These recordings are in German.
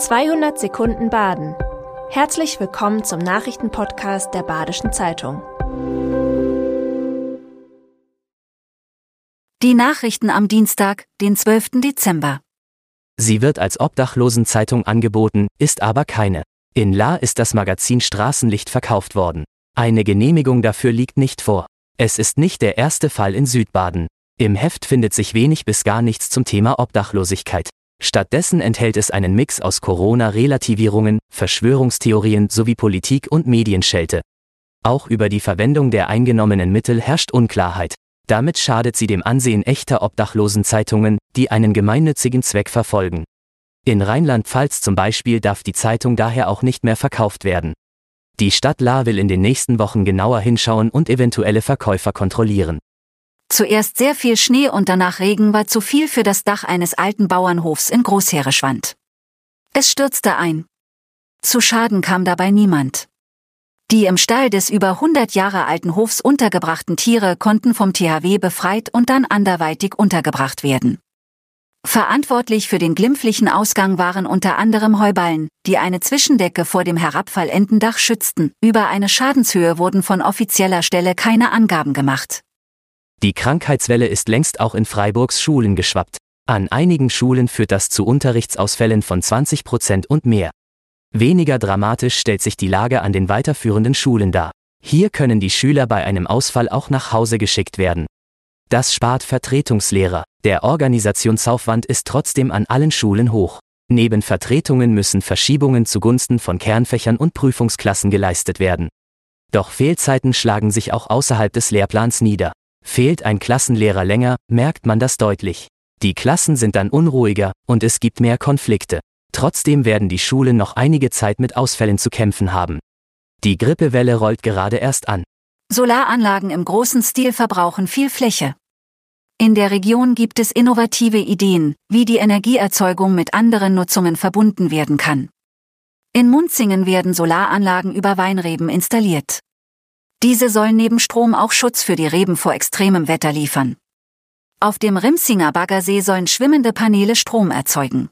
200 Sekunden Baden. Herzlich willkommen zum Nachrichtenpodcast der Badischen Zeitung. Die Nachrichten am Dienstag, den 12. Dezember. Sie wird als Obdachlosenzeitung angeboten, ist aber keine. In La ist das Magazin Straßenlicht verkauft worden. Eine Genehmigung dafür liegt nicht vor. Es ist nicht der erste Fall in Südbaden. Im Heft findet sich wenig bis gar nichts zum Thema Obdachlosigkeit. Stattdessen enthält es einen Mix aus Corona-Relativierungen, Verschwörungstheorien sowie Politik- und Medienschelte. Auch über die Verwendung der eingenommenen Mittel herrscht Unklarheit. Damit schadet sie dem Ansehen echter Obdachlosenzeitungen, die einen gemeinnützigen Zweck verfolgen. In Rheinland-Pfalz zum Beispiel darf die Zeitung daher auch nicht mehr verkauft werden. Die Stadt La will in den nächsten Wochen genauer hinschauen und eventuelle Verkäufer kontrollieren. Zuerst sehr viel Schnee und danach Regen war zu viel für das Dach eines alten Bauernhofs in Großheereschwand. Es stürzte ein. Zu Schaden kam dabei niemand. Die im Stall des über 100 Jahre alten Hofs untergebrachten Tiere konnten vom THW befreit und dann anderweitig untergebracht werden. Verantwortlich für den glimpflichen Ausgang waren unter anderem Heuballen, die eine Zwischendecke vor dem herabfallenden Dach schützten. Über eine Schadenshöhe wurden von offizieller Stelle keine Angaben gemacht. Die Krankheitswelle ist längst auch in Freiburgs Schulen geschwappt. An einigen Schulen führt das zu Unterrichtsausfällen von 20 Prozent und mehr. Weniger dramatisch stellt sich die Lage an den weiterführenden Schulen dar. Hier können die Schüler bei einem Ausfall auch nach Hause geschickt werden. Das spart Vertretungslehrer. Der Organisationsaufwand ist trotzdem an allen Schulen hoch. Neben Vertretungen müssen Verschiebungen zugunsten von Kernfächern und Prüfungsklassen geleistet werden. Doch Fehlzeiten schlagen sich auch außerhalb des Lehrplans nieder. Fehlt ein Klassenlehrer länger, merkt man das deutlich. Die Klassen sind dann unruhiger und es gibt mehr Konflikte. Trotzdem werden die Schulen noch einige Zeit mit Ausfällen zu kämpfen haben. Die Grippewelle rollt gerade erst an. Solaranlagen im großen Stil verbrauchen viel Fläche. In der Region gibt es innovative Ideen, wie die Energieerzeugung mit anderen Nutzungen verbunden werden kann. In Munzingen werden Solaranlagen über Weinreben installiert. Diese sollen neben Strom auch Schutz für die Reben vor extremem Wetter liefern. Auf dem Rimsinger Baggersee sollen schwimmende Paneele Strom erzeugen.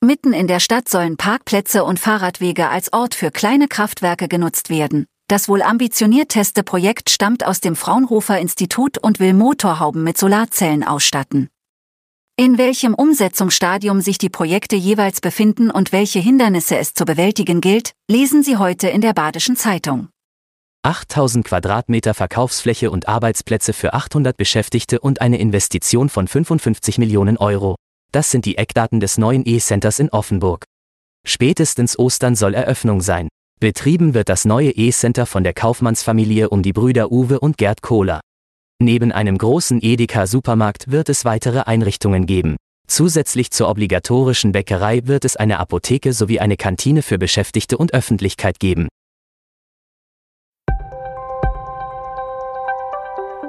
Mitten in der Stadt sollen Parkplätze und Fahrradwege als Ort für kleine Kraftwerke genutzt werden. Das wohl ambitionierteste Projekt stammt aus dem Fraunhofer Institut und will Motorhauben mit Solarzellen ausstatten. In welchem Umsetzungsstadium sich die Projekte jeweils befinden und welche Hindernisse es zu bewältigen gilt, lesen Sie heute in der Badischen Zeitung. 8000 Quadratmeter Verkaufsfläche und Arbeitsplätze für 800 Beschäftigte und eine Investition von 55 Millionen Euro. Das sind die Eckdaten des neuen E-Centers in Offenburg. Spätestens Ostern soll Eröffnung sein. Betrieben wird das neue E-Center von der Kaufmannsfamilie um die Brüder Uwe und Gerd Kohler. Neben einem großen Edeka-Supermarkt wird es weitere Einrichtungen geben. Zusätzlich zur obligatorischen Bäckerei wird es eine Apotheke sowie eine Kantine für Beschäftigte und Öffentlichkeit geben.